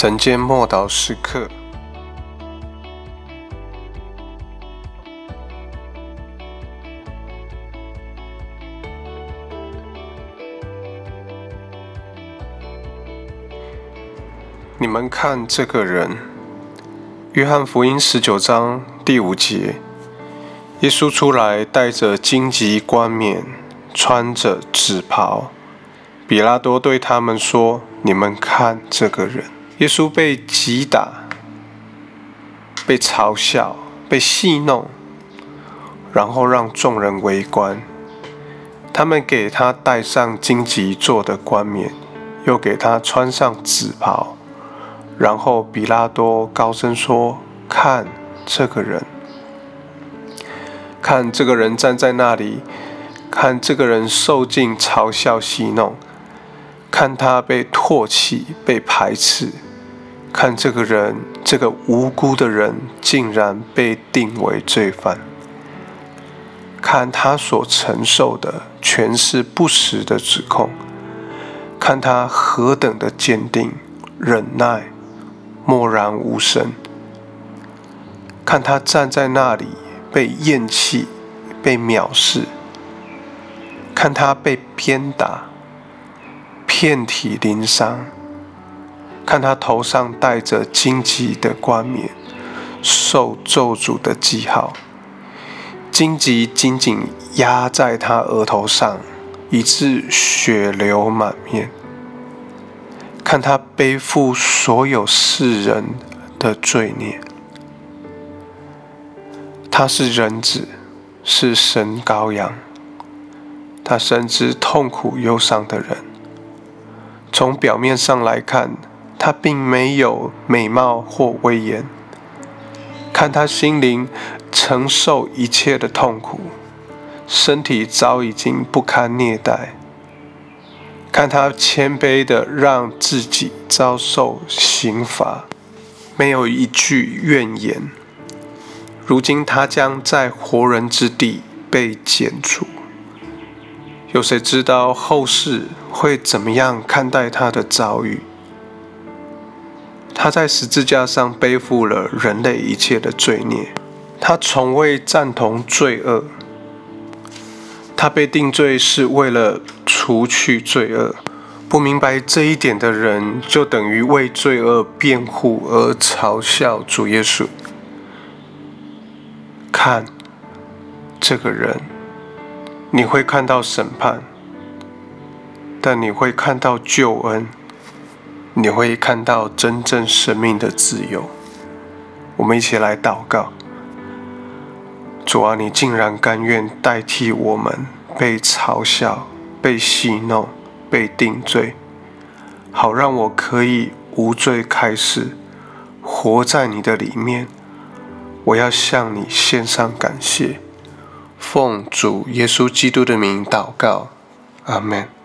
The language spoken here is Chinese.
晨间默祷时刻，你们看这个人，《约翰福音》十九章第五节，耶稣出来，带着荆棘冠冕，穿着紫袍。比拉多对他们说：“你们看这个人。”耶稣被击打，被嘲笑，被戏弄，然后让众人围观。他们给他戴上荆棘做的冠冕，又给他穿上紫袍。然后比拉多高声说：“看这个人，看这个人站在那里，看这个人受尽嘲笑戏弄，看他被唾弃、被排斥。”看这个人，这个无辜的人竟然被定为罪犯。看他所承受的全是不实的指控。看他何等的坚定、忍耐、默然无声。看他站在那里被厌弃、被藐视。看他被鞭打，遍体鳞伤。看他头上戴着荆棘的冠冕，受咒诅的记号，荆棘紧紧压在他额头上，以致血流满面。看他背负所有世人的罪孽，他是人子，是神羔羊，他深知痛苦忧伤的人。从表面上来看。他并没有美貌或威严，看他心灵承受一切的痛苦，身体早已经不堪虐待。看他谦卑的让自己遭受刑罚，没有一句怨言。如今他将在活人之地被剪除，有谁知道后世会怎么样看待他的遭遇？他在十字架上背负了人类一切的罪孽，他从未赞同罪恶。他被定罪是为了除去罪恶。不明白这一点的人，就等于为罪恶辩护而嘲笑主耶稣。看这个人，你会看到审判，但你会看到救恩。你会看到真正生命的自由。我们一起来祷告：主啊，你竟然甘愿代替我们被嘲笑、被戏弄、被定罪，好让我可以无罪开始，活在你的里面。我要向你献上感谢，奉主耶稣基督的名祷告，阿门。